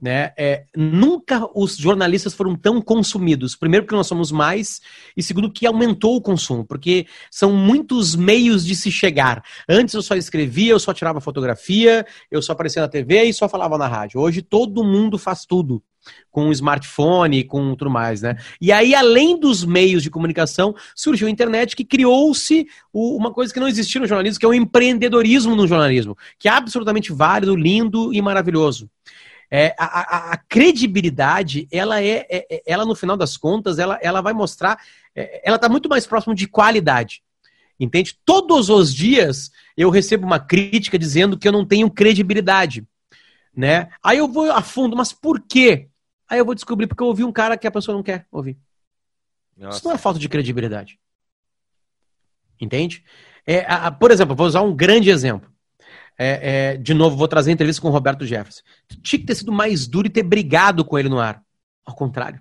S2: Né? É, nunca os jornalistas foram tão consumidos. Primeiro, porque nós somos mais, e segundo, que aumentou o consumo, porque são muitos meios de se chegar. Antes eu só escrevia, eu só tirava fotografia, eu só aparecia na TV e só falava na rádio. Hoje todo mundo faz tudo com o smartphone, com tudo mais, né? E aí, além dos meios de comunicação, surgiu a internet que criou-se uma coisa que não existia no jornalismo, que é o empreendedorismo no jornalismo, que é absolutamente válido, lindo e maravilhoso. É, a, a, a, credibilidade, ela é, é, é, ela no final das contas, ela, ela vai mostrar, é, ela está muito mais próximo de qualidade. Entende? Todos os dias eu recebo uma crítica dizendo que eu não tenho credibilidade. Né? Aí eu vou a fundo, mas por quê? Aí eu vou descobrir porque eu ouvi um cara que a pessoa não quer ouvir. Nossa. Isso não é falta de credibilidade. Entende? É, a, por exemplo, vou usar um grande exemplo. É, é, de novo, vou trazer a entrevista com o Roberto Jefferson. Tinha que ter sido mais duro e ter brigado com ele no ar. Ao contrário.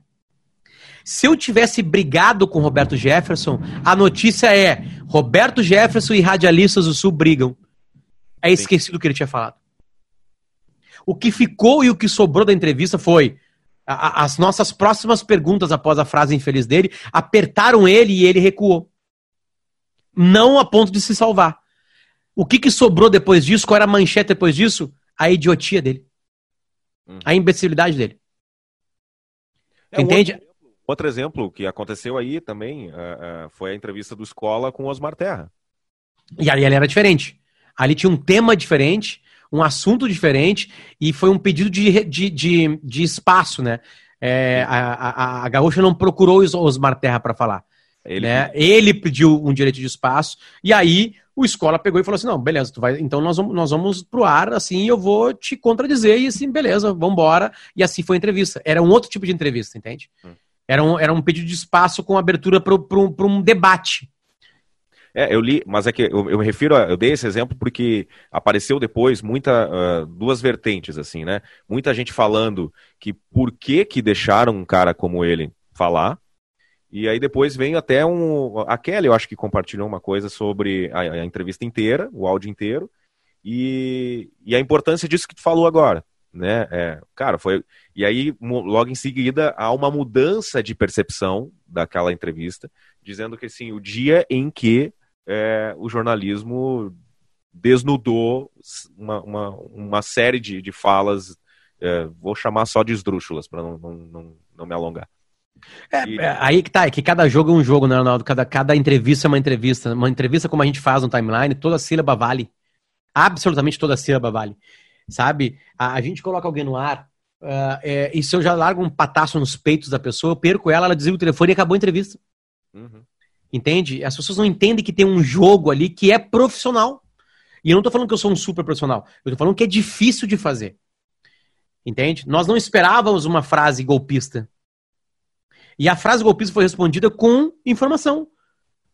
S2: Se eu tivesse brigado com Roberto Jefferson, a notícia é: Roberto Jefferson e radialistas do Sul brigam. É esquecido o que ele tinha falado. O que ficou e o que sobrou da entrevista foi a, as nossas próximas perguntas após a frase infeliz dele apertaram ele e ele recuou. Não a ponto de se salvar. O que, que sobrou depois disso? Qual era a manchete depois disso? A idiotia dele. Hum. A imbecilidade dele.
S1: É, Entende? Outro, outro, exemplo que aconteceu aí também uh, uh, foi a entrevista do Escola com o Osmar Terra.
S2: E ali, ali era diferente. Ali tinha um tema diferente, um assunto diferente, e foi um pedido de, de, de, de espaço, né? É, a, a, a Gaúcha não procurou o Osmar Terra para falar. Ele... Né? Ele pediu um direito de espaço, e aí o Escola pegou e falou assim: não, beleza, tu vai, então nós vamos, nós vamos pro ar, assim, eu vou te contradizer, e assim, beleza, vamos embora. E assim foi a entrevista. Era um outro tipo de entrevista, entende? Hum. Era um, era um pedido de espaço com abertura para um debate.
S1: É, eu li, mas é que eu, eu, me refiro, a, eu dei esse exemplo porque apareceu depois muita, uh, duas vertentes, assim, né? Muita gente falando que por que que deixaram um cara como ele falar, e aí depois vem até um. A Kelly, eu acho que compartilhou uma coisa sobre a, a entrevista inteira, o áudio inteiro, e, e, a importância disso que tu falou agora. Né? É, cara, foi. E aí, logo em seguida, há uma mudança de percepção daquela entrevista, dizendo que assim, o dia em que é, o jornalismo desnudou uma, uma, uma série de, de falas, é, vou chamar só de esdrúxulas, para não, não, não, não me alongar.
S2: É, e... É, aí que tá, é que cada jogo é um jogo, né, Ronaldo? Cada, cada entrevista é uma entrevista. Uma entrevista como a gente faz no timeline, toda sílaba vale. Absolutamente toda sílaba vale. Sabe? A, a gente coloca alguém no ar, uh, é, e se eu já largo um pataço nos peitos da pessoa, eu perco ela, ela desliga o telefone e acabou a entrevista. Uhum. Entende? As pessoas não entendem que tem um jogo ali que é profissional. E eu não tô falando que eu sou um super profissional. Eu tô falando que é difícil de fazer. Entende? Nós não esperávamos uma frase golpista. E a frase golpista foi respondida com informação,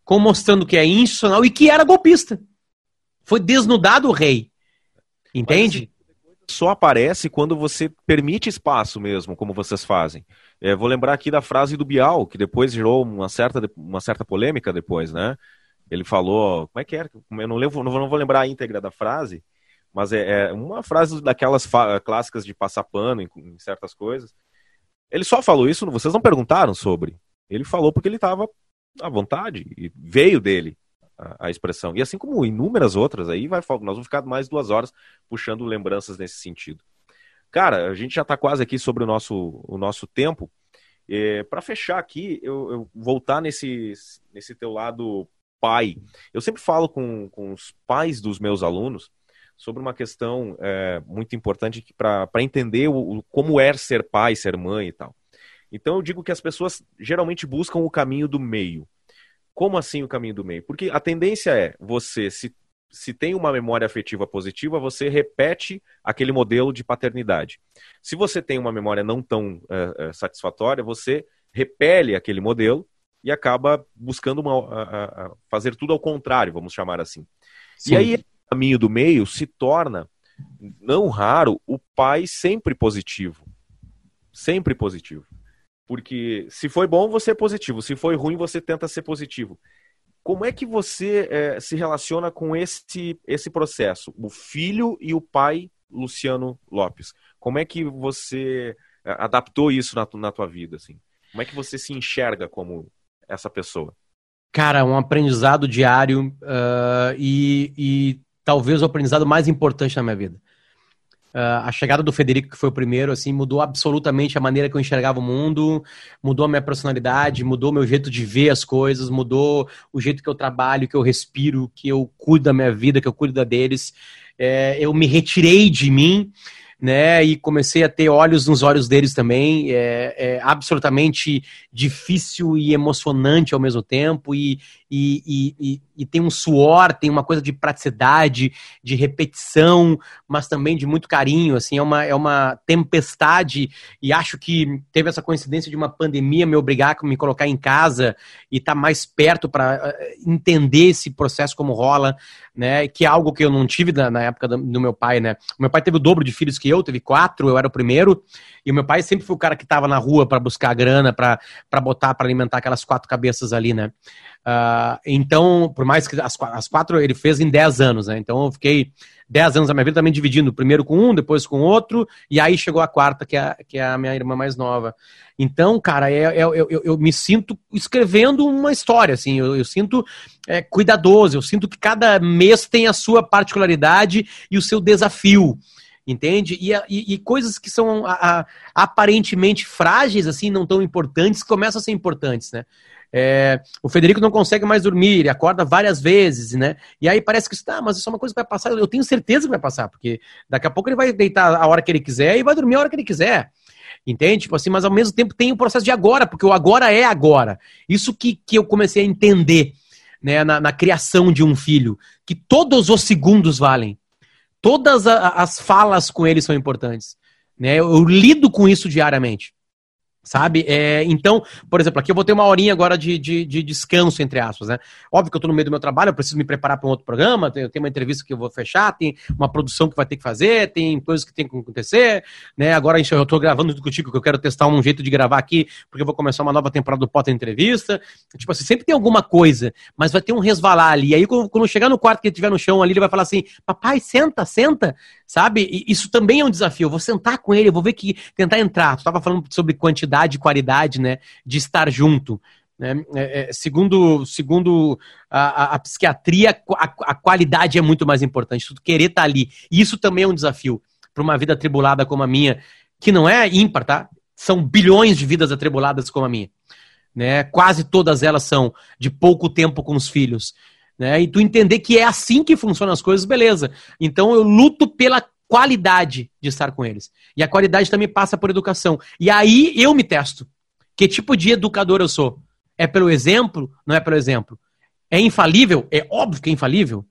S2: com mostrando que é institucional e que era golpista. Foi desnudado o rei. Entende?
S1: só aparece quando você permite espaço mesmo, como vocês fazem. É, vou lembrar aqui da frase do Bial, que depois gerou uma certa, uma certa polêmica depois, né? Ele falou, como é que era? Eu não, levo, não, vou, não vou lembrar a íntegra da frase, mas é, é uma frase daquelas clássicas de passar pano em, em, certas coisas. Ele só falou isso, vocês não perguntaram sobre. Ele falou porque ele estava à vontade e veio dele a, a, expressão. E assim como inúmeras outras aí, vai, nós vamos ficar mais duas horas puxando lembranças nesse sentido. Cara, a gente já está quase aqui sobre o nosso, o nosso tempo. É, Para fechar aqui, eu, eu, voltar nesse, nesse teu lado pai. Eu sempre falo com, com os pais dos meus alunos sobre uma questão é, muito importante para entender o, como é ser pai, ser mãe e tal. Então eu digo que as pessoas geralmente buscam o caminho do meio. Como assim o caminho do meio? Porque a tendência é você, se, se tem uma memória afetiva positiva, você repete aquele modelo de paternidade. Se você tem uma memória não tão é, é, satisfatória, você repele aquele modelo e acaba buscando uma, a, a fazer tudo ao contrário, vamos chamar assim. Sim. E aí, caminho do meio se torna, não raro, o pai sempre positivo. Sempre positivo. Porque se foi bom, você é positivo. Se foi ruim, você tenta ser positivo. Como é que você é, se relaciona com esse, esse processo? O filho e o pai Luciano Lopes. Como é que você é, adaptou isso na, na tua vida? Assim? Como é que você se enxerga como essa pessoa?
S2: Cara, um aprendizado diário uh, e, e, talvez o aprendizado mais importante na minha vida. Uh, a chegada do Federico, que foi o primeiro, assim, mudou absolutamente a maneira que eu enxergava o mundo, mudou a minha personalidade, mudou o meu jeito de ver as coisas, mudou o jeito que eu trabalho, que eu respiro, que eu cuido da minha vida, que eu cuido da deles. É, eu me retirei de mim né? E comecei a ter olhos nos olhos deles também. É, é absolutamente difícil e emocionante ao mesmo tempo. E, e, e, e, tem um suor, tem uma coisa de praticidade, de repetição, mas também de muito carinho. Assim, é uma, é uma tempestade. E acho que teve essa coincidência de uma pandemia me obrigar a me colocar em casa e estar tá mais perto para eh, entender esse processo como rola, né? Que é algo que eu não tive na, na época do, do meu pai, né? Meu pai teve o dobro de filhos que eu, teve quatro, eu era o primeiro. E meu pai sempre foi o cara que estava na rua para buscar grana, para botar, para alimentar aquelas quatro cabeças ali, né? Uh, então, por mais que as, as, quatro ele fez em dez anos, né? Então eu fiquei dez anos da minha vida também dividindo, primeiro com um, depois com outro, e aí chegou a quarta, que é, que é a minha irmã mais nova. Então, cara, é, é, eu, eu, eu, me sinto escrevendo uma história, assim, eu, eu sinto é, cuidadoso, eu sinto que cada mês tem a sua particularidade e o seu desafio entende? E, e, e, coisas que são a, a, aparentemente frágeis, assim, não tão importantes, começam a ser importantes, né? É, o Federico não consegue mais dormir, ele acorda várias vezes, né? E aí parece que está, mas isso é uma coisa que vai passar. Eu tenho certeza que vai passar, porque daqui a pouco ele vai deitar a hora que ele quiser e vai dormir a hora que ele quiser. Entende? Tipo assim, mas ao mesmo tempo tem o processo de agora, porque o agora é agora. Isso que, que eu comecei a entender né, na, na criação de um filho, que todos os segundos valem. Todas as falas com ele são importantes. Né? Eu, eu lido com isso diariamente. Sabe? É, então, por exemplo, aqui eu vou ter uma horinha agora de, de, de, descanso, entre aspas, né? Óbvio que eu tô no meio do meu trabalho, eu preciso me preparar para um outro programa, eu tenho uma entrevista que eu vou fechar, tem uma produção que vai ter que fazer, tem coisas que tem que acontecer, né? Agora eu tô gravando contigo que eu quero testar um jeito de gravar aqui, porque eu vou começar uma nova temporada do Potter Entrevista. Tipo assim, sempre tem alguma coisa, mas vai ter um resvalar ali. E aí, quando chegar no quarto que ele estiver no chão ali, ele vai falar assim: papai, senta, senta, sabe? E isso também é um desafio. Eu vou sentar com ele, eu vou ver que tentar entrar. Tu tava falando sobre quantidade e qualidade, né? De estar junto. Né? É, é, segundo segundo a, a, a psiquiatria, a, a, qualidade é muito mais importante. Tu querer estar tá ali. E isso também é um desafio para uma vida atribulada como a minha, que não é ímpar, tá? São bilhões de vidas atribuladas como a minha. Né? Quase todas elas são de pouco tempo com os filhos. Né? E tu entender que é assim que funcionam as coisas, beleza. Então eu luto pela qualidade de estar com eles. E a qualidade também passa por educação. E aí eu me testo. Que tipo de educador eu sou? É pelo exemplo? Não é pelo exemplo? É infalível? É óbvio que é infalível.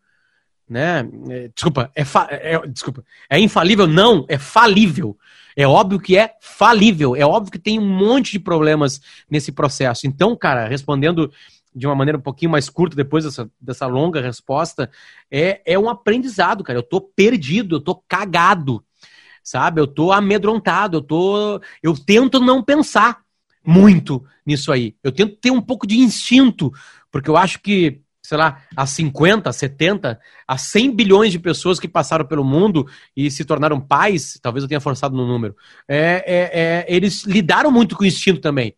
S2: Né? É, desculpa, é, fa... é, desculpa, é infalível? Não, é falível. É óbvio que é falível. É óbvio que tem um monte de problemas nesse processo. Então, cara, respondendo de uma maneira um pouquinho mais curta depois dessa, dessa longa resposta, é, é um aprendizado, cara. Eu tô perdido, eu tô cagado, sabe? Eu tô amedrontado, eu tô. Eu tento não pensar muito nisso aí. Eu tento ter um pouco de instinto, porque eu acho que, sei lá, há 50, 70, há 100 bilhões de pessoas que passaram pelo mundo e se tornaram pais, talvez eu tenha forçado no número, é, é, é, eles lidaram muito com o instinto também.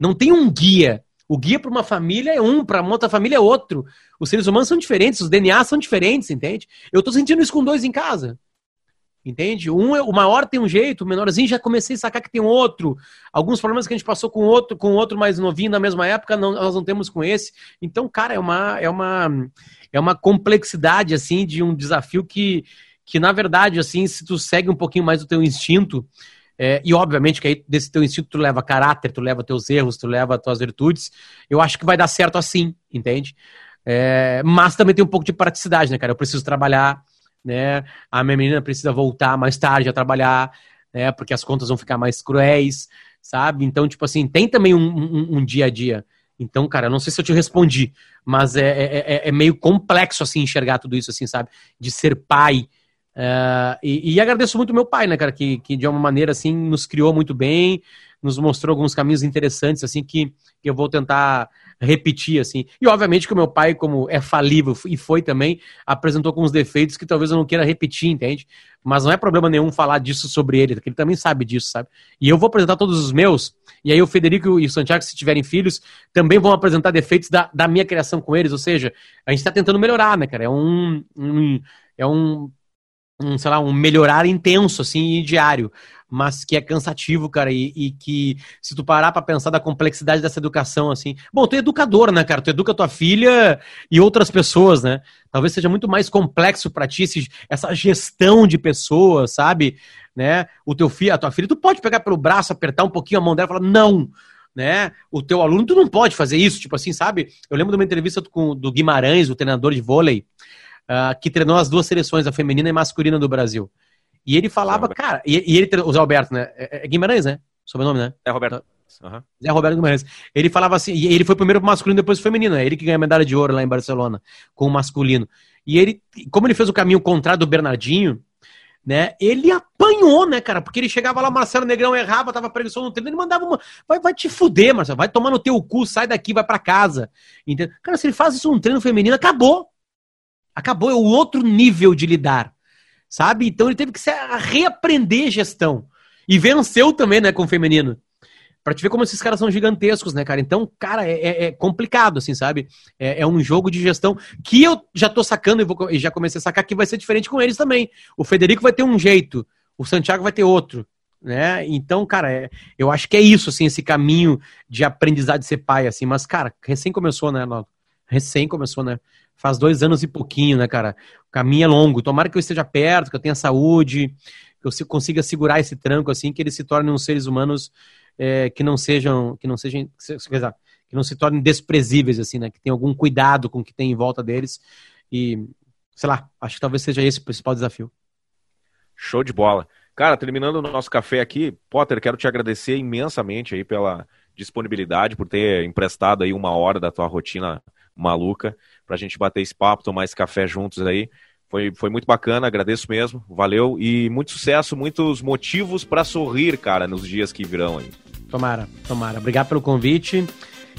S2: Não tem um guia o guia para uma família é um, para outra família é outro. Os seres humanos são diferentes, os DNA são diferentes, entende? Eu estou sentindo isso com dois em casa. Entende? Um, é, o maior tem um jeito, o menorzinho já comecei a sacar que tem outro. Alguns problemas que a gente passou com outro, com outro mais novinho na mesma época, não, nós não temos com esse. Então, cara, é uma, é uma, é uma complexidade assim de um desafio que, que na verdade, assim, se tu segue um pouquinho mais o teu instinto, é, e obviamente que aí desse teu instinto tu leva caráter, tu leva teus erros, tu leva tuas virtudes. Eu acho que vai dar certo assim, entende? É, mas também tem um pouco de praticidade, né, cara? Eu preciso trabalhar, né? A minha menina precisa voltar mais tarde a trabalhar, né? Porque as contas vão ficar mais cruéis, sabe? Então, tipo assim, tem também um, um, um dia a dia. Então, cara, não sei se eu te respondi, mas é, é, é, é meio complexo, assim, enxergar tudo isso, assim, sabe? De ser pai, Uh, e, e, agradeço muito meu pai, né, cara, que, que de uma maneira assim nos criou muito bem, nos mostrou alguns caminhos interessantes, assim, que, eu vou tentar repetir, assim. E obviamente que o meu pai, como é falível e foi também, apresentou alguns defeitos que talvez eu não queira repetir, entende? Mas não é problema nenhum falar disso sobre ele, porque ele também sabe disso, sabe? E eu vou apresentar todos os meus, e aí o Federico e o Santiago, se tiverem filhos, também vão apresentar defeitos da, da minha criação com eles, ou seja, a gente tá tentando melhorar, né, cara? É um, um é um um, sei lá, um melhorar intenso, assim, diário, mas que é cansativo, cara, e, e que se tu parar para pensar da complexidade dessa educação, assim, bom, tu é educador, né, cara, tu educa tua filha e outras pessoas, né, talvez seja muito mais complexo para ti esse, essa gestão de pessoas, sabe, né, o teu filho, a tua filha, tu pode pegar pelo braço, apertar um pouquinho a mão dela e falar, não, né? O teu aluno, tu não pode fazer isso, tipo assim, sabe? Eu lembro de uma entrevista com, do Guimarães, o treinador de vôlei, uh, que treinou as duas seleções, a feminina e masculina do Brasil. E ele falava, Zé cara, e, e, ele, o Zé Alberto, né? É, é Guimarães, né? Sobrenome, né?
S1: É Roberto.
S2: Uhum. Zé Roberto Guimarães. Ele falava assim, e ele foi primeiro pro masculino, depois pro feminino, é ele que ganhou a medalha de ouro lá em Barcelona, com o masculino. E ele, como ele fez o caminho contrário do Bernardinho, né? Ele apanhou, né, cara? Porque ele chegava lá, Marcelo Negrão errava, tava preguiçoso no treino, ele mandava uma. Vai, vai te fuder, Marcelo, vai tomar no teu cu, sai daqui, vai para casa. Entendeu? Cara, se ele faz isso num treino feminino, acabou. Acabou, é o outro nível de lidar. Sabe? Então ele teve que se reaprender gestão. E venceu também, né, com o feminino. Pra te ver como esses caras são gigantescos, né, cara? Então, cara, é, é, é complicado, assim, sabe? É, é, um jogo de gestão que eu já tô sacando e, vou, e já comecei a sacar que vai ser diferente com eles também. O Federico vai ter um jeito, o Santiago vai ter outro, né? Então, cara, é, eu acho que é isso, assim, esse caminho de aprendizado de ser pai, assim. Mas, cara, recém começou, né, Naldo? Recém começou, né? Faz dois anos e pouquinho, né, cara? O caminho é longo. Tomara que eu esteja perto, que eu tenha saúde, que eu consiga segurar esse tranco, assim, que eles se tornem uns seres humanos é, que não sejam, que não sejam, que não se tornem desprezíveis, assim, né? Que tenham algum cuidado com o que tem em volta deles. E, sei lá, acho que talvez seja esse o principal desafio.
S1: Show de bola. Cara, terminando o nosso café aqui, Potter, quero te agradecer imensamente aí pela disponibilidade, por ter emprestado aí uma hora da tua rotina maluca para a gente bater esse papo, tomar esse café juntos aí. Foi, foi muito bacana, agradeço mesmo, valeu e muito sucesso, muitos motivos para sorrir, cara, nos dias que virão aí.
S2: Tomara, tomara. Obrigado pelo convite.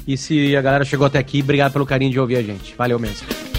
S2: E se a galera chegou até aqui, obrigado pelo carinho de ouvir a gente. Valeu mesmo.